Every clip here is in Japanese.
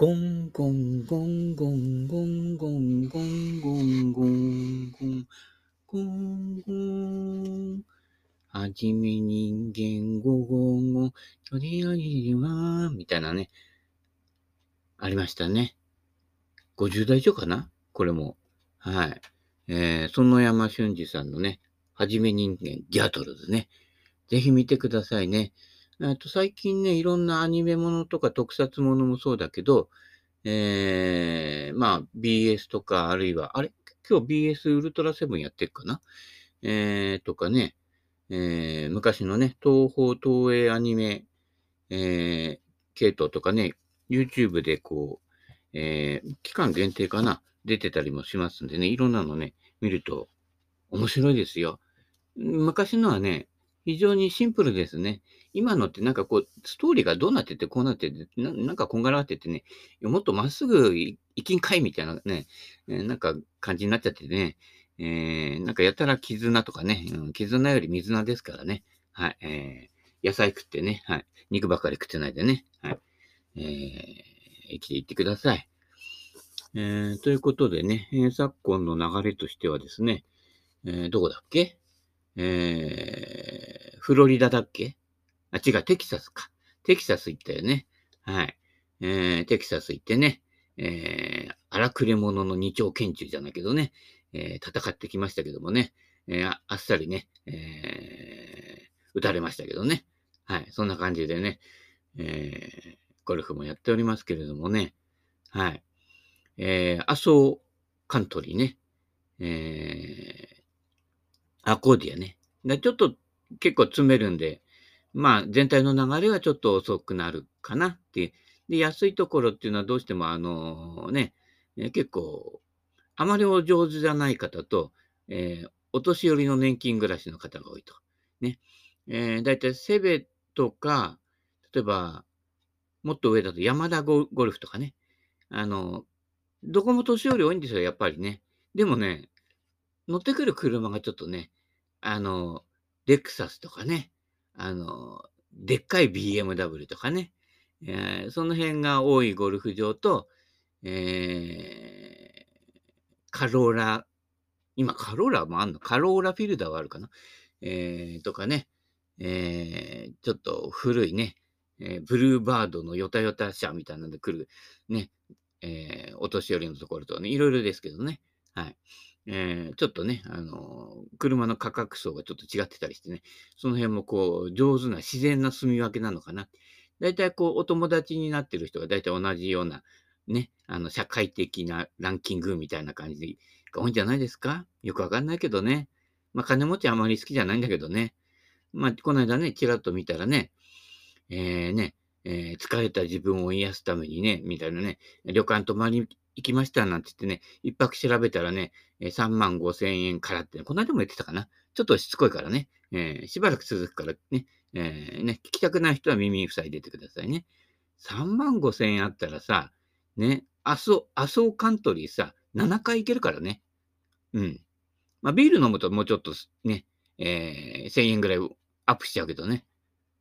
ゴンゴンゴンゴンゴンゴンゴンゴンゴンゴンゴンゴンはじめ人間ゴゴンゴンとりあえずはみたいなね。ありましたね。50代以上かなこれも。はい。えー、園山俊二さんのね、はじめ人間ギャトルズね。ぜひ見てくださいね。あと最近ね、いろんなアニメものとか特撮ものもそうだけど、えー、まあ BS とか、あるいは、あれ？今日 BS ウルトラセブンやってるかな？えー、とかね、えー、昔のね、東方東映アニメ、えー、系統とかね、YouTube でこう、えー、期間限定かな？出てたりもしますんでね、いろんなのね、見ると面白いですよ。昔のはね、非常にシンプルですね。今のってなんかこう、ストーリーがどうなっててこうなってて、ななんかこんがらがっててね、もっとまっすぐ行きんかいみたいなね、えー、なんか感じになっちゃってね、えー、なんかやたら絆とかね、うん、絆より水菜ですからね、はい、えー、野菜食ってね、はい、肉ばっかり食ってないでね、はい、えー、生きていってください。えー、ということでね、えー、昨今の流れとしてはですね、えー、どこだっけ？えー、フロリダだっけ？あ、違う、テキサスか。テキサス行ったよね。はい。えー、テキサス行ってね、えー、荒くれ者の二丁拳銃じゃないけどね、えー、戦ってきましたけどもね、えー、あっさりね、えー、撃たれましたけどね。はい。そんな感じでね、えー、ゴルフもやっておりますけれどもね、はい。えー、アソーカントリーね、えー、アコーディアね。だちょっと結構詰めるんで、まあ全体の流れはちょっと遅くなるかなっていう。で、安いところっていうのはどうしてもあのね、結構、あまりお上手じゃない方と、えー、お年寄りの年金暮らしの方が多いと。ね。えー、だいたいセベとか、例えば、もっと上だと山田ゴルフとかね。あの、どこも年寄り多いんですよ、やっぱりね。でもね、乗ってくる車がちょっとね、あの、レクサスとかね、あの、でっかい BMW とかね、えー、その辺が多いゴルフ場と、えー、カローラ、今カローラもあんの？カローラフィルダーはあるかな？えー、とかね、えー、ちょっと古いね、えー、ブルーバードのヨタヨタ車みたいなので来る、ね、えー、お年寄りのところとね、いろいろですけどね。はい。えー、ちょっとね、あのー、車の価格層がちょっと違ってたりしてね、その辺もこう、上手な自然な住み分けなのかな。大体こう、お友達になってる人が大体同じような、ね、あの、社会的なランキングみたいな感じが多いんじゃないですか？よくわかんないけどね。まあ、金持ちあまり好きじゃないんだけどね。まあ、この間ね、ちらっと見たらね、えー、ね、えー、疲れた自分を癒すためにね、みたいなね、旅館泊まり行きましたなんて言ってね、一泊調べたらね、3万5千円からって、この間も言ってたかな。ちょっとしつこいからね、えー、しばらく続くからね、えー、ね、聞きたくない人は耳塞いでてくださいね。3万5千円あったらさ、ね、アソ、アソーカントリーさ、7回行けるからね。うん。まあ、ビール飲むともうちょっとね、えー、1000円ぐらいアップしちゃうけどね。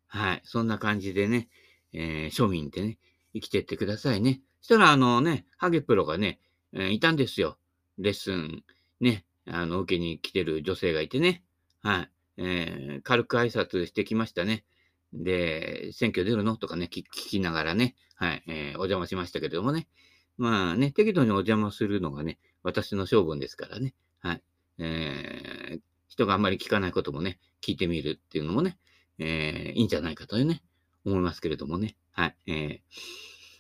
はい。そんな感じでね、えー、庶民ってね、生きてってくださいね。したら、あのね、ハゲプロがね、えー、いたんですよ。レッスン、ね、あの、受けに来てる女性がいてね。はい。えー、軽く挨拶してきましたね。で、選挙出るの？とかね、聞きながらね、はい、えー、お邪魔しましたけれどもね。まあね、適度にお邪魔するのがね、私の性分ですからね。はい。えー、人があんまり聞かないこともね、聞いてみるっていうのもね、えー、いいんじゃないかというね、思いますけれどもね。はい。えー、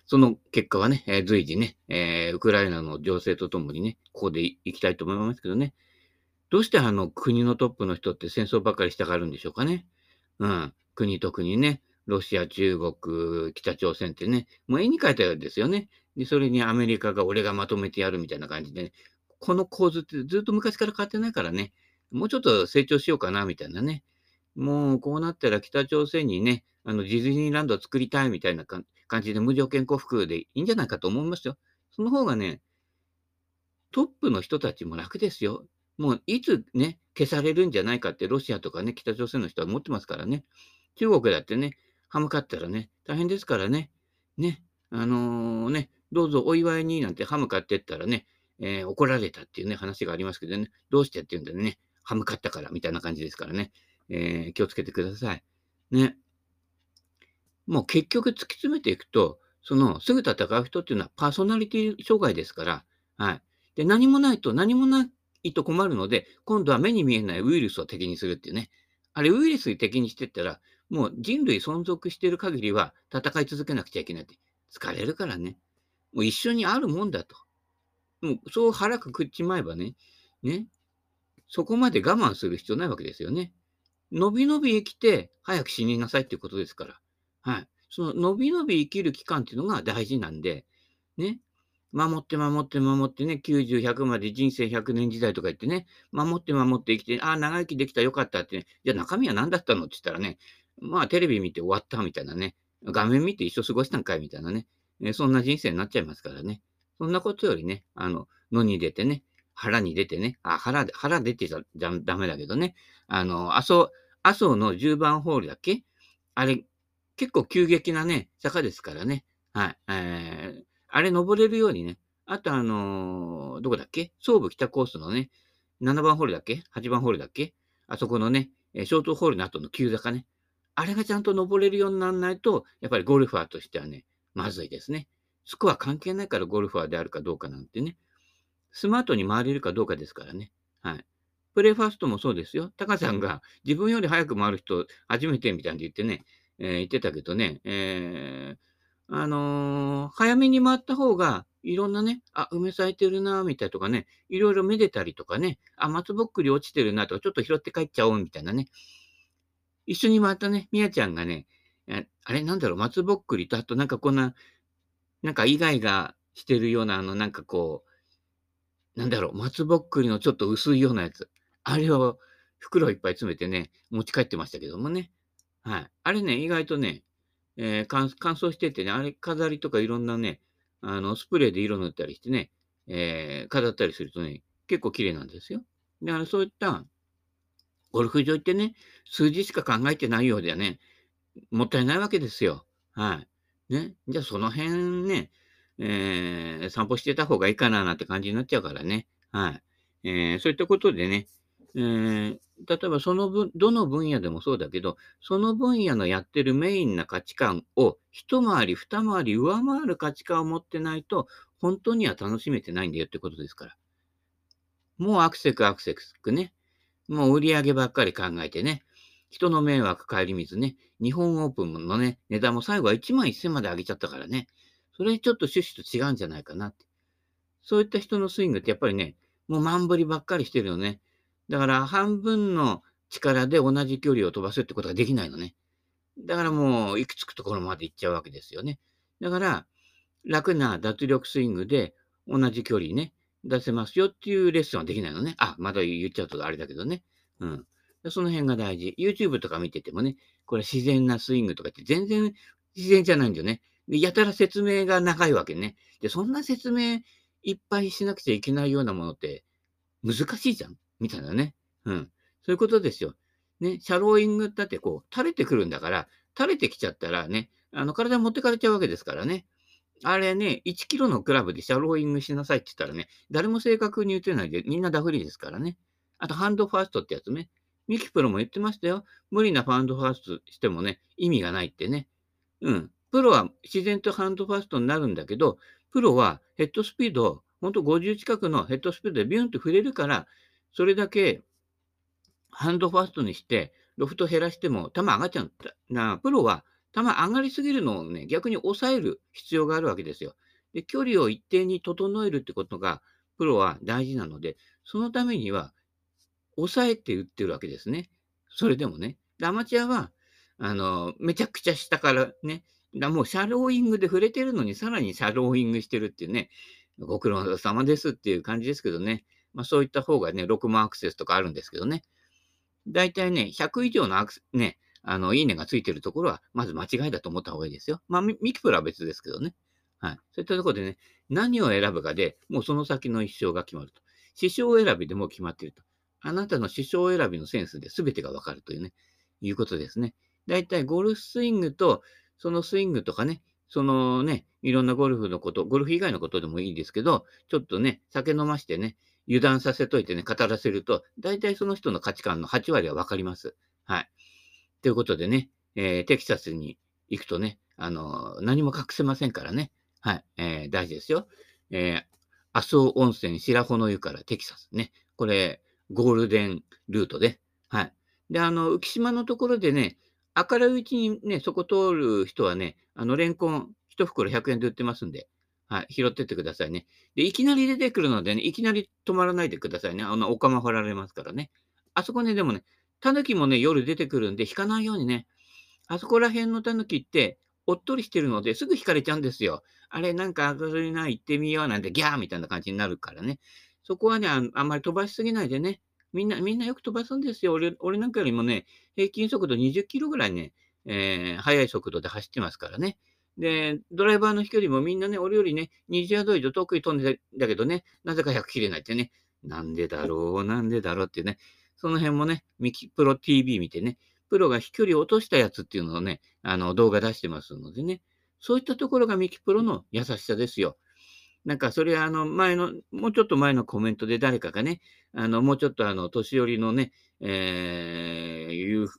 その結果はね、え、随時ね、えー、ウクライナの情勢とともにね、ここで行きたいと思いますけどね。どうしてあの国のトップの人って戦争ばっかりしたがるんでしょうかね。うん。国と国ね、ロシア、中国、北朝鮮ってね、もう絵に描いたようですよね。で、それにアメリカが俺がまとめてやるみたいな感じで、ね、この構図ってずっと昔から変わってないからね、もうちょっと成長しようかな、みたいなね。もうこうなったら北朝鮮にね、あのディズニーランドを作りたいみたいな感じ感じで無条件降伏でいいんじゃないかと思いますよ。その方がね、トップの人たちも楽ですよ。もういつね、消されるんじゃないかってロシアとかね、北朝鮮の人は思ってますからね。中国だってね、歯向かったらね、大変ですからね。ね、あのー、ね、どうぞお祝いになんてハム買ってったらね、えー、怒られたっていうね、話がありますけどね、どうしてって言うんだね、ハム買ったからみたいな感じですからね、えー、気をつけてください。ね。もう結局突き詰めていくと、そのすぐ戦う人っていうのはパーソナリティ障害ですから、はい。で、何もないと何もないと困るので、今度は目に見えないウイルスを敵にするっていうね。あれ、ウイルスに敵にしてったら、もう人類存続している限りは戦い続けなくちゃいけないって。疲れるからね。もう一緒にあるもんだと。もうそう腹くくっちまえばね、ね、そこまで我慢する必要ないわけですよね。のびのび生きて早く死になさいっていうことですから。はい。そののびのび生きる期間っていうのが大事なんで、ね。守って守って守ってね、90、100まで人生100年時代とか言ってね、守って守って生きて、ああ、長生きできたよかったってね、じゃあ中身は何だったのって言ったらね、まあテレビ見て終わったみたいなね、画面見て一生過ごしたんかいみたいなね、えそんな人生になっちゃいますからね。そんなことよりね、あの、野に出てね、腹に出てね、あ、腹、腹出てちゃダメだけどね、あの、麻生、麻生の10番ホールだっけ？あれ、結構急激なね、坂ですからね。はい。えー、あれ登れるようにね、あとあのー、どこだっけ？総武北コースのね、7番ホールだっけ ?8 番ホールだっけ？あそこのね、ショートホールの後の急坂ね。あれがちゃんと登れるようにならないと、やっぱりゴルファーとしてはね、まずいですね。スコア関係ないからゴルファーであるかどうかなんてね。スマートに回れるかどうかですからね。はい。プレイファーストもそうですよ。タカさんが自分より早く回る人初めてみたいに言ってね、えー、言ってたけどね、えー、あのー、早めに回った方が、いろんなね、あ、梅咲いてるな、みたいとかね、いろいろめでたりとかね、あ、松ぼっくり落ちてるなとか、ちょっと拾って帰っちゃおう、みたいなね。一緒に回ったね、みやちゃんがね、あれなんだろう、松ぼっくりと、あとなんかこんな、なんかイガイガしてるような、あの、なんかこう、なんだろう、松ぼっくりのちょっと薄いようなやつ。あれを袋いっぱい詰めてね、持ち帰ってましたけどもね。はい。あれね、意外とね、えー、乾燥しててね、あれ飾りとかいろんなね、あの、スプレーで色塗ったりしてね、えー、飾ったりするとね、結構綺麗なんですよ。だからそういったゴルフ場行ってね、数字しか考えてないようではね、もったいないわけですよ。はい。ね。じゃあその辺ね、えー、散歩してた方がいいかななんて感じになっちゃうからね。はい。えー、そういったことでね、えー、例えばその分、どの分野でもそうだけど、その分野のやってるメインな価値観を一回り二回り上回る価値観を持ってないと、本当には楽しめてないんだよってことですから。もうアクセクアクセクね。もう売り上げばっかり考えてね。人の迷惑帰り水ね。日本オープンのね、値段も最後は1万1000まで上げちゃったからね。それちょっと趣旨と違うんじゃないかなって。そういった人のスイングってやっぱりね、もう満振りばっかりしてるよね。だから半分の力で同じ距離を飛ばすってことができないのね。だからもう、いくつくところまで行っちゃうわけですよね。だから、楽な脱力スイングで同じ距離ね、出せますよっていうレッスンはできないのね。あ、まだ言っちゃうとあれだけどね。うん。その辺が大事。YouTube とか見ててもね、これ自然なスイングとかって全然自然じゃないんだよね。やたら説明が長いわけね。で、そんな説明いっぱいしなくちゃいけないようなものって難しいじゃんみたいなね。うん。そういうことですよ。ね、シャローイングだってこう、垂れてくるんだから、垂れてきちゃったらね、あの、体持ってかれちゃうわけですからね。あれね、1キロのクラブでシャローイングしなさいって言ったらね、誰も正確に言ってないで、みんなダフリですからね。あと、ハンドファーストってやつね。ミキプロも言ってましたよ。無理なハンドファーストしてもね、意味がないってね。うん。プロは自然とハンドファーストになるんだけど、プロはヘッドスピード、ほんと50近くのヘッドスピードでビュンと触れるから、それだけハンドファーストにして、ロフト減らしても球上がっちゃうんだ。な、プロは球上がりすぎるのをね、逆に抑える必要があるわけですよ。で、距離を一定に整えるってことが、プロは大事なので、そのためには、抑えて打ってるわけですね。それでもね。アマチュアは、あの、めちゃくちゃ下からね、だもうシャローイングで触れてるのに、さらにシャローイングしてるっていうね、ご苦労様ですっていう感じですけどね。まあそういった方がね、6万アクセスとかあるんですけどね。だいたいね、100以上のアクセね、あの、いいねがついてるところは、まず間違いだと思った方がいいですよ。まあ、ミキプラは別ですけどね。はい。そういったところでね、何を選ぶかで、もうその先の一生が決まると。師匠選びでも決まっていると。あなたの師匠選びのセンスで全てがわかるというね、いうことですね。だいたいゴルフスイングと、そのスイングとかね、そのね、いろんなゴルフのこと、ゴルフ以外のことでもいいですけど、ちょっとね、酒飲ましてね、油断させといてね、語らせると、大体その人の価値観の8割はわかります。はい。ということでね、えー、テキサスに行くとね、あのー、何も隠せませんからね。はい。えー、大事ですよ。えー、麻生温泉白穂の湯からテキサスね。これ、ゴールデンルートで。はい。で、あの、浮島のところでね、明るいうちにね、そこ通る人はね、あの、レンコン1袋100円で売ってますんで、はい、拾ってってくださいね。で、いきなり出てくるのでね、いきなり止まらないでくださいね。あの、お釜掘られますからね。あそこね、でもね、タヌキもね、夜出てくるんで、引かないようにね、あそこら辺のタヌキって、おっとりしてるのですぐ引かれちゃうんですよ。あれ、なんか明るいな、行ってみようなんて、ギャーみたいな感じになるからね。そこはねあ、あんまり飛ばしすぎないでね。みんな、みんなよく飛ばすんですよ。俺、俺なんかよりもね、平均速度20キロぐらいね、えー、速い速度で走ってますからね。で、ドライバーの飛距離もみんなね、俺よりね、20ヤード以上遠くに飛んでんだけどね、なぜか100切れないってね、なんでだろう、なんでだろうってね、その辺もね、ミキプロ TV 見てね、プロが飛距離落としたやつっていうのをね、あの動画出してますのでね、そういったところがミキプロの優しさですよ。なんかそれはあの前の、もうちょっと前のコメントで誰かがね、あのもうちょっとあの年寄りのね、えー、いう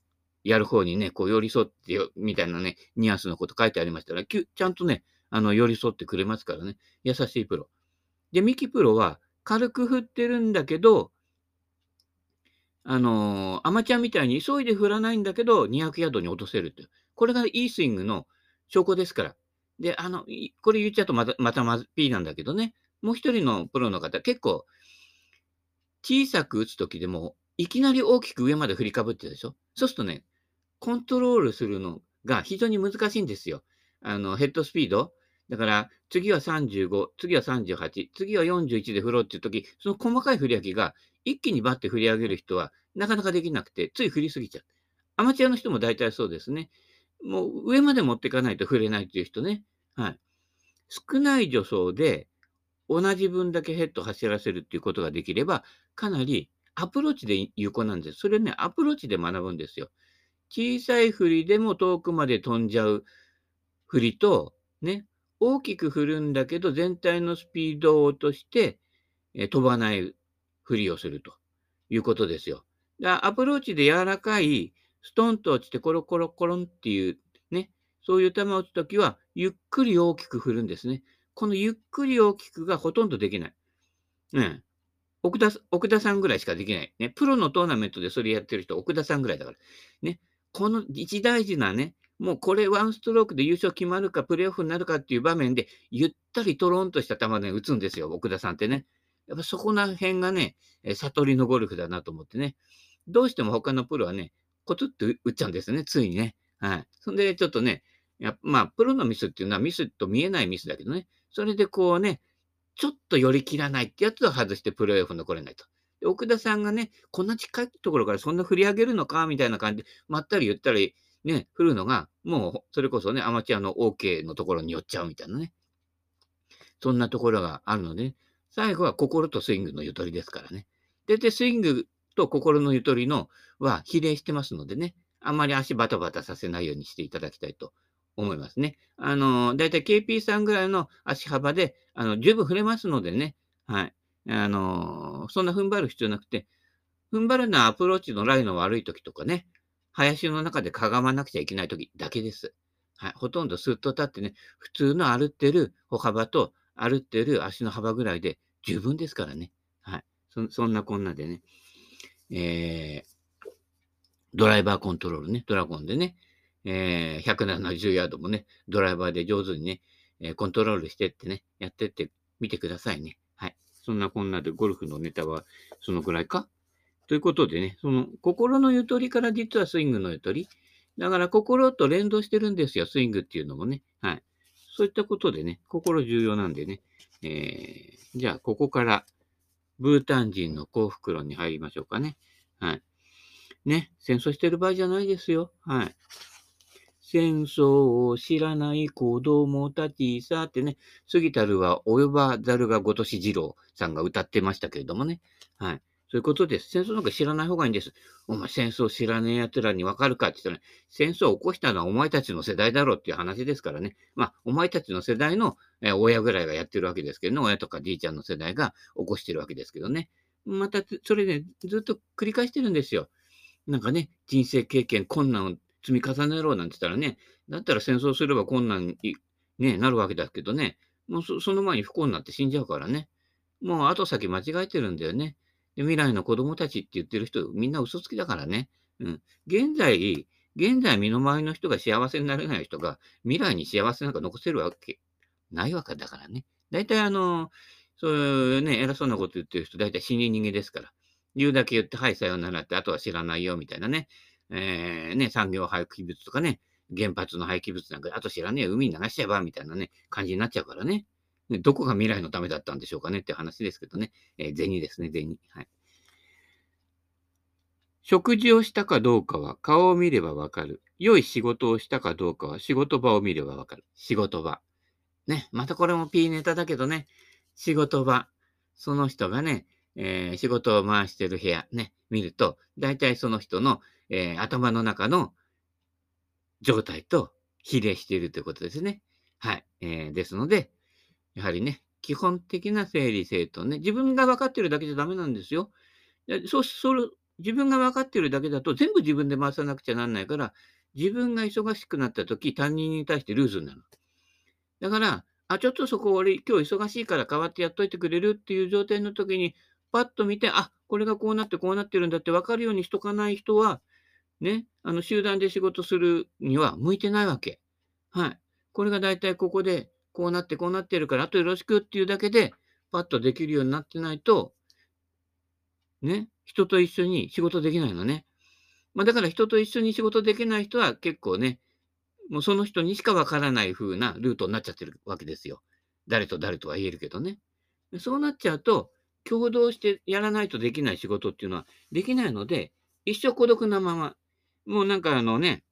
やる方にね、こう寄り添ってよ、みたいなね、ニュアンスのこと書いてありましたら、ちゃんとね、あの、寄り添ってくれますからね。優しいプロ。で、ミキプロは軽く振ってるんだけど、あのー、アマチュアみたいに急いで振らないんだけど、200ヤードに落とせるって。これがいいスイングの証拠ですから。で、あの、これ言っちゃうとまた、またまず P なんだけどね。もう一人のプロの方、結構、小さく打つときでも、いきなり大きく上まで振りかぶってるでしょそうするとね、コントロールするのが非常に難しいんですよ。あの、ヘッドスピード。だから、次は35、次は38、次は41で振ろうっていうとき、その細かい振り上げが一気にバッて振り上げる人はなかなかできなくて、つい振りすぎちゃう。アマチュアの人も大体そうですね。もう上まで持っていかないと振れないっていう人ね。はい。少ない助走で同じ分だけヘッド走らせるっていうことができれば、かなりアプローチで有効なんです。それね、アプローチで学ぶんですよ。小さい振りでも遠くまで飛んじゃう振りと、ね、大きく振るんだけど全体のスピードを落として、飛ばない振りをするということですよ。だアプローチで柔らかい、ストンと落ちてコロコロコロンっていう、ね、そういう球を打つときは、ゆっくり大きく振るんですね。このゆっくり大きくがほとんどできない。うん。奥田奥田さんぐらいしかできない。ね。プロのトーナメントでそれやってる人、奥田さんぐらいだから。ね。この一大事なね、もうこれワンストロークで優勝決まるか、プレーオフになるかっていう場面で、ゆったりトロンとした球で打つんですよ、奥田さんってね。やっぱそこら辺がね、悟りのゴルフだなと思ってね。どうしても他のプロはね、コツって打っちゃうんですね、ついにね。はい。そんで、ちょっとね、やまあ、プロのミスっていうのはミスと見えないミスだけどね、それでこうね、ちょっと寄り切らないってやつを外してプレーオフ残れないと。で奥田さんがね、こんな近いところからそんな振り上げるのか？みたいな感じで、まったり言ったり、ね、振るのが、もう、それこそね、アマチュアの OK のところに寄っちゃうみたいなね。そんなところがあるので、最後は心とスイングのゆとりですからね。で、で、スイングと心のゆとりのは比例してますのでね、あんまり足バタバタさせないようにしていただきたいと思いますね。あの、だいたい KP さんぐらいの足幅で、あの、十分振れますのでね、はい。あの、そんな踏ん張る必要なくて、踏ん張るのはアプローチのライの悪い時とかね、林の中でかがまなくちゃいけない時だけです。はい。ほとんどスッと立ってね、普通の歩ってる歩幅と歩ってる足の幅ぐらいで十分ですからね。はい。そそんなこんなでね、えー、ドライバーコントロールね、ドラゴンでね、えー、170ヤードもね、ドライバーで上手にね、え、コントロールしてってね、やってってみてくださいね。そんなこんなでゴルフのネタはそのぐらいか？ということでね、その心のゆとりから実はスイングのゆとり。だから心と連動してるんですよ、スイングっていうのもね。はい。そういったことでね、心重要なんでね。えー、じゃあ、ここから、ブータン人の幸福論に入りましょうかね。はい。ね、戦争してる場合じゃないですよ。はい。戦争を知らない子供たちさってね、過ぎたるは及ばざるがごとし二郎さんが歌ってましたけれどもね。はい。そういうことです。戦争なんか知らない方がいいんです。お前戦争知らねえ奴らにわかるかって言ったら、ね戦争を起こしたのはお前たちの世代だろうっていう話ですからね。まあ、お前たちの世代の、え親ぐらいがやってるわけですけどね。親とかじいちゃんの世代が起こしてるわけですけどね。また、それで、ね、ずっと繰り返してるんですよ。なんかね、人生経験、困難積み重ねろなんて言ったらね、だったら戦争すれば困難に、ね、なるわけだけどね、もうその前に不幸になって死んじゃうからね。もう後先間違えてるんだよね。で未来の子供たちって言ってる人、みんな嘘つきだからね。うん。現在、現在身の回りの人が幸せになれない人が未来に幸せなんか残せるわけないわけだからね。大体あの、そういうね、偉そうなこと言ってる人、大体死に逃げですから。言うだけ言って、はい、さようならって、あとは知らないよ、みたいなね。えー、ね、産業廃棄物とかね、原発の廃棄物なんか、あと知らねえ、海に流しちゃえば、みたいなね、感じになっちゃうからね。どこが未来のためだったんでしょうかねって話ですけどね。えー、銭ですね、銭。はい。食事をしたかどうかは顔を見ればわかる。良い仕事をしたかどうかは仕事場を見ればわかる。仕事場。ね。またこれも P ネタだけどね。仕事場。その人がね、えー、仕事を回してる部屋ね、見ると、大体その人の、えー、頭の中の状態と比例しているということですね。はい。えー、ですので、やはりね、基本的な整理整頓ね、自分が分かってるだけじゃダメなんですよ。そう、それ、自分が分かってるだけだと全部自分で回さなくちゃなんないから、自分が忙しくなった時、他人に対してルーズになる。だから、あ、ちょっとそこ俺今日忙しいから代わってやっといてくれるっていう状態の時に、パッと見て、あ、これがこうなってこうなってるんだって分かるようにしとかない人は、ね、あの集団で仕事するには向いてないわけ。はい。これが大体ここで、こうなってこうなってるから、あとよろしくっていうだけで、パッとできるようになってないと、ね、人と一緒に仕事できないのね。まあ、だから人と一緒に仕事できない人は結構ね、もうその人にしかわからない風なルートになっちゃってるわけですよ。誰と誰とは言えるけどね。そうなっちゃうと、共同してやらないとできない仕事っていうのはできないので、一生孤独なまま、もうなんかあのね、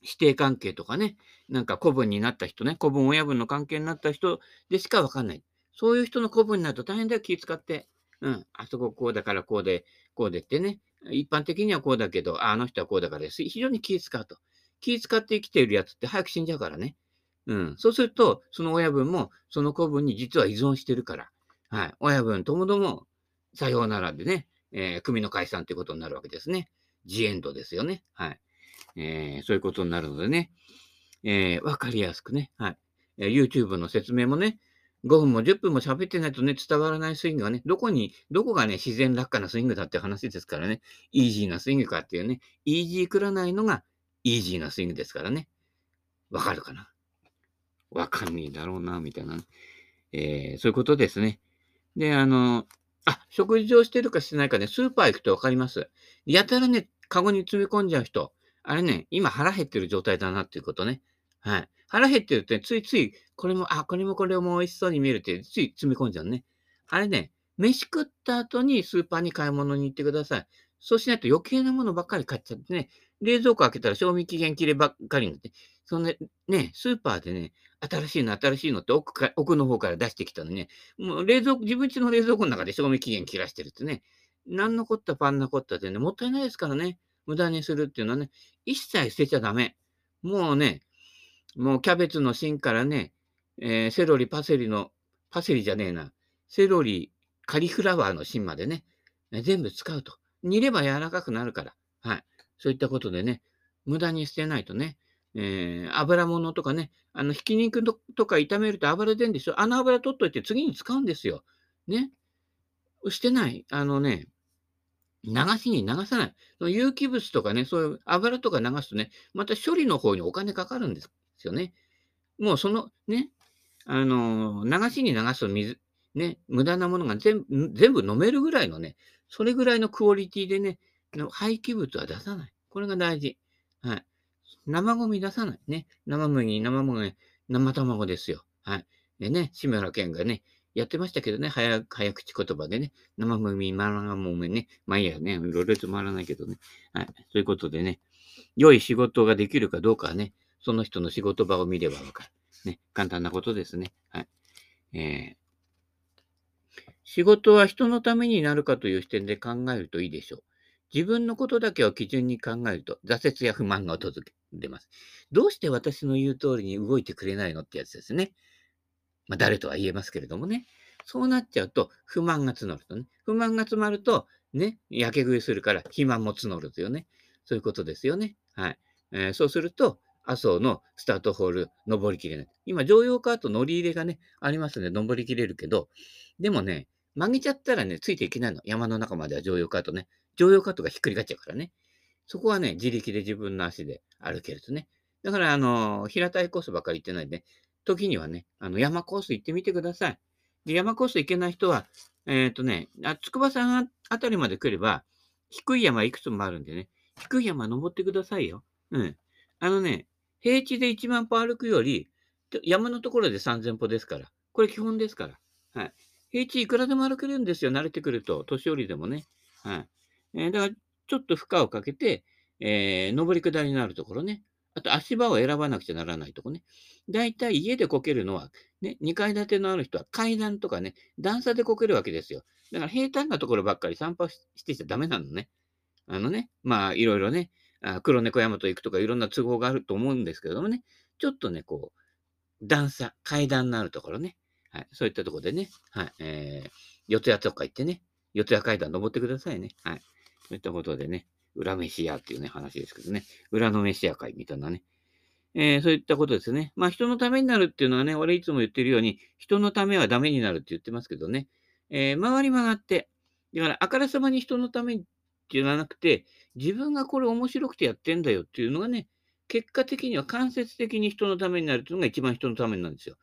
指定関係とかね、なんか古文になった人ね、古文親分の関係になった人でしかわかんない。そういう人の古文になると大変だよ、気使って。うん、あそここうだからこうで、こうでってね、一般的にはこうだけど、あの人はこうだからです。非常に気使うと。気使って生きているやつって早く死んじゃうからね。うん。そうすると、その親分もその古文に実は依存してるから。はい。親分ともども、さようならでね、えー、組の解散ということになるわけですね。ジエンドですよね。はい。えー、そういうことになるのでね、えー、わかりやすくね、はい。えー、YouTube の説明もね、5分も10分も喋ってないとね、伝わらないスイングがね、どこに、どこがね、自然落下なスイングだって話ですからね、イージーなスイングかっていうね、イージーくらないのがイージーなスイングですからね。わかるかな？わかんねえだろうな、みたいな、ね、えー、そういうことですね。で、あの、あ、食事をしてるかしてないかね、スーパー行くとわかります。やたらね、カゴに詰め込んじゃう人。あれね、今腹減ってる状態だなっていうことね。はい。腹減ってるって、ついつい、これも、あ、これもこれも美味しそうに見えるって、つい詰め込んじゃうね。あれね、飯食った後にスーパーに買い物に行ってください。そうしないと余計なものばっかり買っちゃってね、冷蔵庫開けたら賞味期限切ればっかりになって、そのね、ね、スーパーでね、新しいの、新しいのって奥か奥の方から出してきたのね、もう冷蔵庫、自分家の冷蔵庫の中で賞味期限切らしてるってね、なんのこったパンなこったってね、もったいないですからね、無駄にするっていうのはね、一切捨てちゃダメ。もうね、もうキャベツの芯からね、えー、セロリ、パセリの、パセリじゃねえな、セロリ、カリフラワーの芯までね、全部使うと。煮れば柔らかくなるから。はい。そういったことでね、無駄に捨てないとね、えー、油物とかね、あの、ひき肉とか炒めると油出るんですよ。あの油取っといて次に使うんですよ。ね。捨てない。あのね、流しに流さない。その有機物とかね、そういう油とか流すとね、また処理の方にお金かかるんですよね。もうそのね、あのー、流しに流す水、ね、無駄なものが全部全部飲めるぐらいのね、それぐらいのクオリティでね、廃棄物は出さない。これが大事。はい。生ゴミ出さない。ね。生麦、生麦、生卵ですよ。はい。でね、志村けんがね、やってましたけどね、早早口言葉でね、生麦、生麦ね、まあいいやね、ろれつ回らないけどね。はい。ということでね、良い仕事ができるかどうかはね、その人の仕事場を見ればわかる。ね、簡単なことですね。はい。え仕事は人のためになるかという視点で考えるといいでしょう。自分のことだけを基準に考えると挫折や不満が訪れます。どうして私の言う通りに動いてくれないのってやつですね。まあ、誰とは言えますけれどもね。そうなっちゃうと不満が募るとね。不満が詰まると、ね、やけ食いするから肥満も募るとよね。そういうことですよね。はい。えー、そうすると、麻生のスタートホール登りきれない。今、乗用カート乗り入れがね、ありますので登りきれるけど、でもね、曲げちゃったらね、ついていけないの。山の中までは乗用カートね。乗用カートがひっくり返っちゃうからね。そこはね、自力で自分の足で歩けるとね。だから、あの、平たいコースばっかり行ってないで、ね、時にはね、あの、山コース行ってみてください。で、山コース行けない人は、えっ、ー、とね、あ、筑波山あたりまで来れば、低い山いくつもあるんでね、低い山登ってくださいよ。うん。あのね、平地で1万歩歩くより、山のところで3000歩ですから。これ基本ですから。はい。平地いくらでも歩けるんですよ。慣れてくると。年寄りでもね。はい。えー、だから、ちょっと負荷をかけて、えー、上り下りになるところね。あと、足場を選ばなくちゃならないとこね。だいたい家でこけるのは、ね、2階建てのある人は階段とかね、段差でこけるわけですよ。だから平坦なところばっかり散歩してちゃダメなのね。あのね、まあ、いろいろね、あ黒猫山と行くとかいろんな都合があると思うんですけれどもね、ちょっとね、こう、段差、階段のあるところね、はい。そういったところでね、はい。えー、四谷とか行ってね、四谷階段登ってくださいね。はい。そういったことでね、裏飯屋っていうね、話ですけどね、裏の飯屋会みたいなね。えー、そういったことですね。まあ、人のためになるっていうのはね、俺いつも言ってるように、人のためはダメになるって言ってますけどね、えー、回り曲がって、だから、あからさまに人のためっていうのはなくて、自分がこれ面白くてやってんだよっていうのがね、結果的には間接的に人のためになるっていうのが一番人のためなんですよ。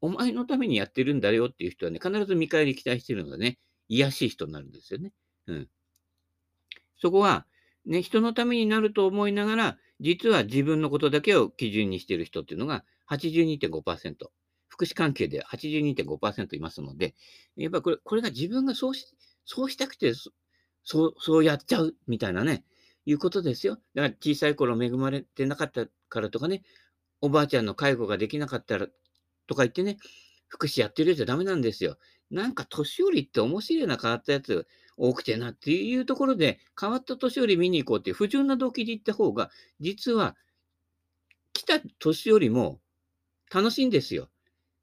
お前のためにやってるんだよっていう人はね、必ず見返り期待してるのがね、癒しい人になるんですよね。うん。そこは、ね、人のためになると思いながら、実は自分のことだけを基準にしている人っていうのが82.5%。福祉関係で82.5%いますので、やっぱこれ、これが自分がそうし、そうしたくて、そう、そうやっちゃうみたいなね、いうことですよ。だから小さい頃恵まれてなかったからとかね、おばあちゃんの介護ができなかったらとか言ってね、福祉やってるやつはダメなんですよ。なんか年寄りって面白いな変わったやつ多くてなっていうところで、変わった年寄り見に行こうっていう不純な動機で行った方が、実は来た年寄りも楽しいんですよ。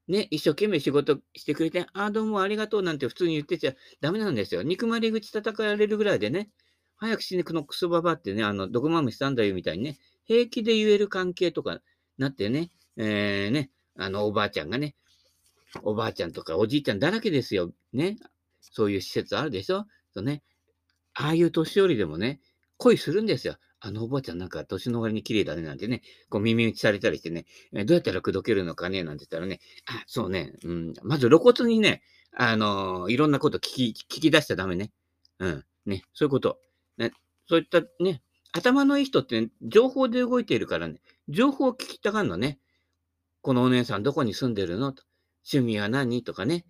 ね、一生懸命仕事してくれて、ああ、どうもありがとうなんて普通に言ってちゃダメなんですよ。憎まれ口叩かれるぐらいでね、早く死ね、このクソババってね、あの、毒まむしたんだよみたいにね、平気で言える関係とかなってね、えー、ね、あの、おばあちゃんがね、おばあちゃんとかおじいちゃんだらけですよ。ね。そういう施設あるでしょ。そうね。ああいう年寄りでもね、恋するんですよ。あのおばあちゃんなんか年の割に綺麗だねなんてね、こう耳打ちされたりしてね、えどうやったら口説けるのかねなんて言ったらね、あ、そうね、うん、まず露骨にね、あのー、いろんなこと聞き、聞き出しちゃダメね。うん、ね、そういうこと。ね、そういったね、頭のいい人って、ね、情報で動いているからね、情報を聞きたがるのね。このお姉さんどこに住んでるのと。趣味は何とかね。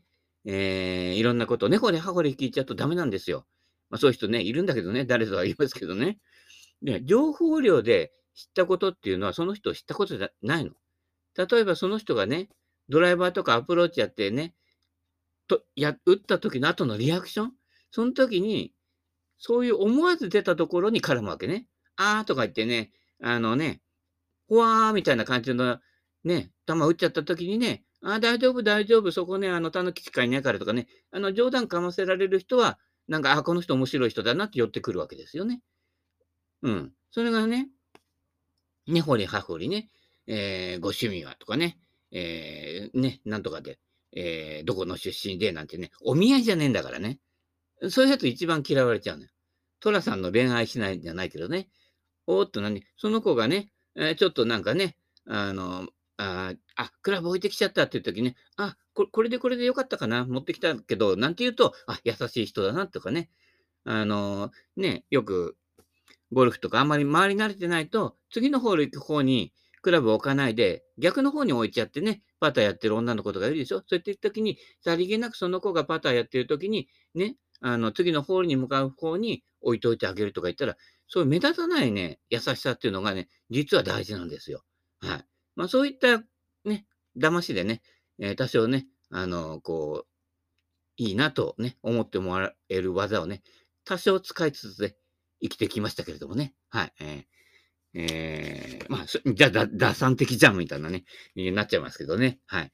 えー、いろんなことを根掘り葉掘り聞いちゃうとダメなんですよ。まあそういう人ね、いるんだけどね、誰とは言いますけどね。で、情報量で知ったことっていうのはその人を知ったことじゃないの。例えばその人がね、ドライバーとかアプローチやってね、と、や、打った時の後のリアクションその時に、そういう思わず出たところに絡むわけね。あーとか言ってね、あのね、ほわーみたいな感じのね、球打っちゃった時にね、あ、大丈夫、大丈夫、そこね、あの、タヌキしかいないからとかね、あの、冗談かませられる人は、なんか、あ、この人面白い人だなって寄ってくるわけですよね。うん。それがね、根掘り葉掘りね、えー、ご趣味はとかね、えー、ね、なんとかで、えー、どこの出身でなんてね、お見合いじゃねえんだからね。そういうやつ一番嫌われちゃうのよ。トラさんの恋愛しないんじゃないけどね。おっと何？その子がね、えー、ちょっとなんかね、あの、ああ、クラブ置いてきちゃったっていう時ね、あ、ここれでこれでよかったかな、持ってきたけど、なんて言うと、あ、優しい人だなとかね、あのー、ね、よくゴルフとかあんまり回り慣れてないと、次のホール行く方にクラブ置かないで、逆の方に置いちゃってね、パターやってる女の子とかいるでしょそういった時に、さりげなくその子がパターやってる時に、ね、あの、次のホールに向かう方に置いといてあげるとか言ったら、そういう目立たないね、優しさっていうのがね、実は大事なんですよ。はい。まあそういったね、騙しでね、え、多少ね、あの、こういいなとね、思ってもらえる技をね、多少使いつつね、生きてきましたけれどもね。はい。えーえー、まあ、じゃあ、だ、打算的じゃんみたいなね、になっちゃいますけどね。はい。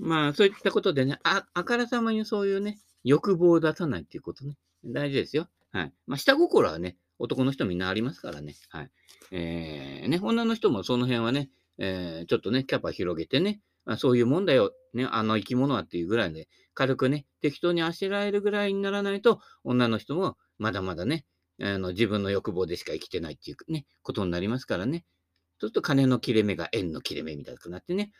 まあ、そういったことでね、あ、あからさまにそういうね、欲望を出さないっていうことね、大事ですよ。はい。まあ、下心はね、男の人みんなありますからね。はい。えー、ね、女の人もその辺はね、えー、ちょっとね、キャパ広げてね、あ、そういうもんだよ、ね、あの生き物はっていうぐらいで、軽くね、適当にあしらえるぐらいにならないと、女の人もまだまだね、あの自分の欲望でしか生きてないっていうね、ことになりますからね。そうすると金の切れ目が円の切れ目みたいになってね、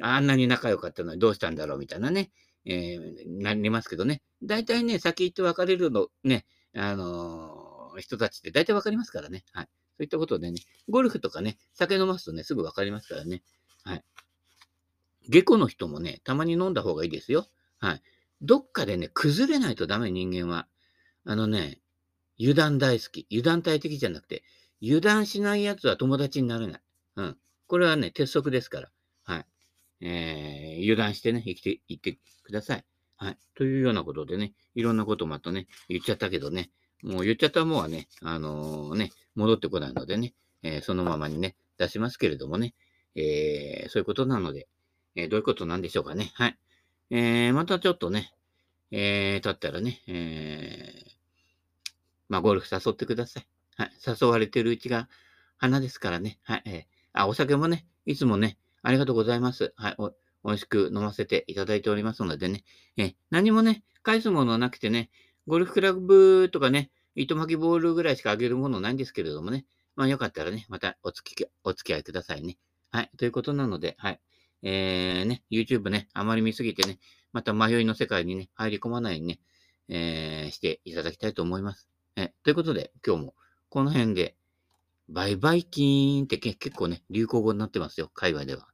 あんなに仲良かったのにどうしたんだろうみたいなね、えー、なりますけどね。大体ね、先行って別れるのね、あのー、人たちって大体わかりますからね。はい。そういったことでね、ゴルフとかね、酒飲ますとね、すぐわかりますからね。はい。下戸の人もね、たまに飲んだ方がいいですよ。はい。どっかでね、崩れないとダメ、人間は。あのね、油断大好き。油断大敵じゃなくて、油断しない奴は友達になれない。うん。これはね、鉄則ですから。はい。えー、油断してね、生きていってください。はい。というようなことでね、いろんなことまたね、言っちゃったけどね、もう言っちゃったもんはね、あのー、ね、戻ってこないのでね、えー、そのままにね、出しますけれどもね、えー、そういうことなので、え、どういうことなんでしょうかね。はい。え、またちょっとね、えー、経ったらね、え、まあ、ゴルフ誘ってください。はい。誘われてるうちが花ですからね。はい。え、あ、お酒もね、いつもね、ありがとうございます。はい。お、美味しく飲ませていただいておりますのでね。え、何もね、返すものはなくてね、ゴルフクラブとかね、糸巻きボールぐらいしかあげるものないんですけれどもね。まあよかったらね、またお付きお付き合いくださいね。はい。ということなので、はい。えー、ね、YouTube ね、あまり見すぎてね、また迷いの世界にね、入り込まないようにね、えー、していただきたいと思います。えということで、今日もこの辺で、バイバイキーンって結構ね、流行語になってますよ、海外では。